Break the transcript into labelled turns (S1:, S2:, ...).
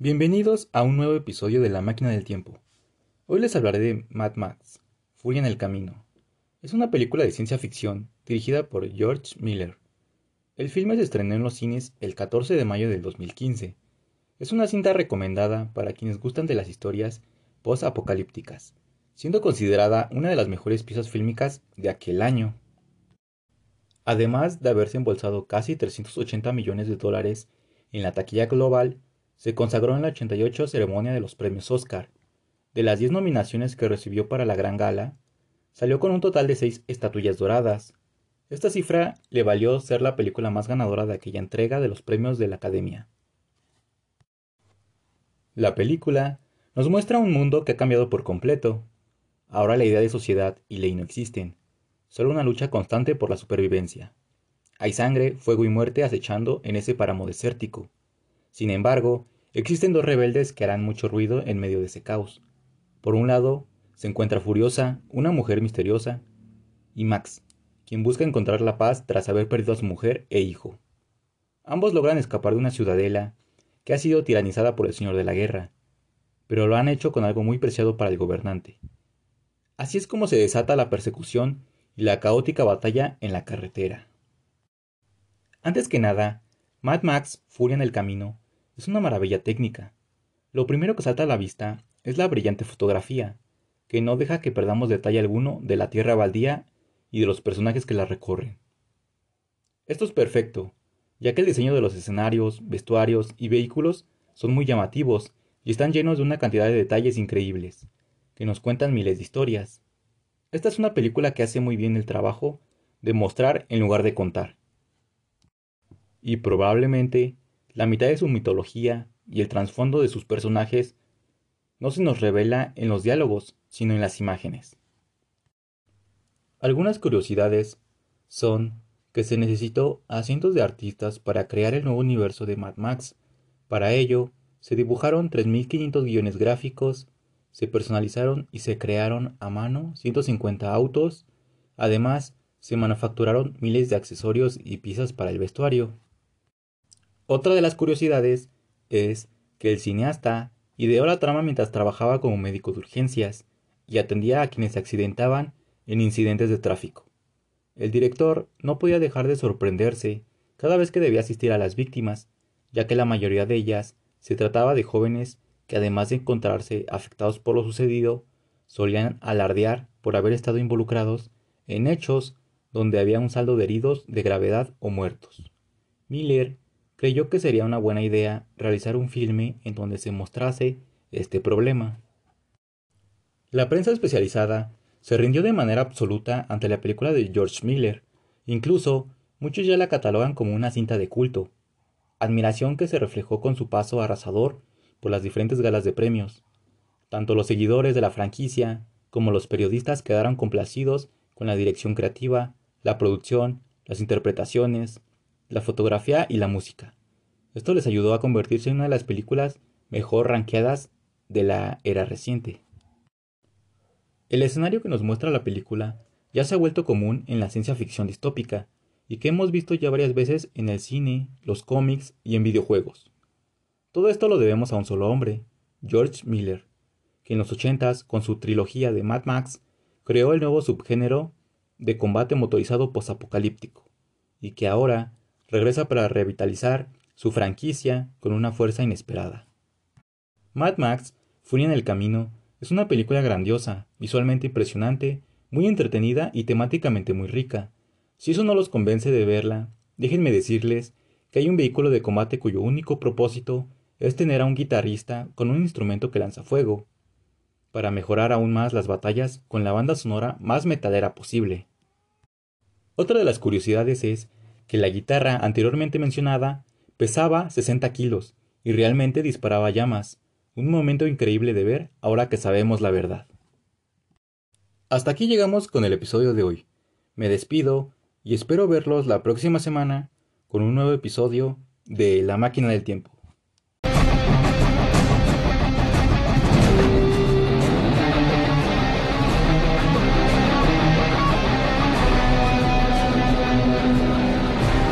S1: Bienvenidos a un nuevo episodio de La Máquina del Tiempo. Hoy les hablaré de Mad Max, Furia en el Camino. Es una película de ciencia ficción dirigida por George Miller. El filme se estrenó en los cines el 14 de mayo del 2015. Es una cinta recomendada para quienes gustan de las historias post-apocalípticas, siendo considerada una de las mejores piezas fílmicas de aquel año. Además de haberse embolsado casi 380 millones de dólares en la taquilla global, se consagró en la 88 ceremonia de los premios Oscar. De las 10 nominaciones que recibió para la gran gala, salió con un total de 6 estatuillas doradas. Esta cifra le valió ser la película más ganadora de aquella entrega de los premios de la Academia. La película nos muestra un mundo que ha cambiado por completo. Ahora la idea de sociedad y ley no existen, solo una lucha constante por la supervivencia. Hay sangre, fuego y muerte acechando en ese páramo desértico. Sin embargo, existen dos rebeldes que harán mucho ruido en medio de ese caos. Por un lado, se encuentra Furiosa, una mujer misteriosa, y Max, quien busca encontrar la paz tras haber perdido a su mujer e hijo. Ambos logran escapar de una ciudadela que ha sido tiranizada por el Señor de la Guerra, pero lo han hecho con algo muy preciado para el gobernante. Así es como se desata la persecución y la caótica batalla en la carretera. Antes que nada, Mad Max, Furia en el Camino, es una maravilla técnica. Lo primero que salta a la vista es la brillante fotografía, que no deja que perdamos detalle alguno de la tierra baldía y de los personajes que la recorren. Esto es perfecto, ya que el diseño de los escenarios, vestuarios y vehículos son muy llamativos y están llenos de una cantidad de detalles increíbles, que nos cuentan miles de historias. Esta es una película que hace muy bien el trabajo de mostrar en lugar de contar y probablemente la mitad de su mitología y el trasfondo de sus personajes no se nos revela en los diálogos, sino en las imágenes. Algunas curiosidades son que se necesitó a cientos de artistas para crear el nuevo universo de Mad Max. Para ello, se dibujaron 3.500 guiones gráficos, se personalizaron y se crearon a mano 150 autos, además se manufacturaron miles de accesorios y piezas para el vestuario. Otra de las curiosidades es que el cineasta ideó la trama mientras trabajaba como médico de urgencias y atendía a quienes se accidentaban en incidentes de tráfico. El director no podía dejar de sorprenderse cada vez que debía asistir a las víctimas, ya que la mayoría de ellas se trataba de jóvenes que además de encontrarse afectados por lo sucedido, solían alardear por haber estado involucrados en hechos donde había un saldo de heridos de gravedad o muertos. Miller creyó que sería una buena idea realizar un filme en donde se mostrase este problema. La prensa especializada se rindió de manera absoluta ante la película de George Miller, incluso muchos ya la catalogan como una cinta de culto, admiración que se reflejó con su paso arrasador por las diferentes galas de premios. Tanto los seguidores de la franquicia como los periodistas quedaron complacidos con la dirección creativa, la producción, las interpretaciones, la fotografía y la música. Esto les ayudó a convertirse en una de las películas mejor rankeadas de la era reciente. El escenario que nos muestra la película ya se ha vuelto común en la ciencia ficción distópica y que hemos visto ya varias veces en el cine, los cómics y en videojuegos. Todo esto lo debemos a un solo hombre, George Miller, que en los 80 con su trilogía de Mad Max, creó el nuevo subgénero de combate motorizado posapocalíptico, y que ahora regresa para revitalizar su franquicia con una fuerza inesperada. Mad Max, Furia en el Camino, es una película grandiosa, visualmente impresionante, muy entretenida y temáticamente muy rica. Si eso no los convence de verla, déjenme decirles que hay un vehículo de combate cuyo único propósito es tener a un guitarrista con un instrumento que lanza fuego, para mejorar aún más las batallas con la banda sonora más metalera posible. Otra de las curiosidades es que la guitarra anteriormente mencionada pesaba 60 kilos y realmente disparaba llamas, un momento increíble de ver ahora que sabemos la verdad. Hasta aquí llegamos con el episodio de hoy. Me despido y espero verlos la próxima semana con un nuevo episodio de La máquina del tiempo.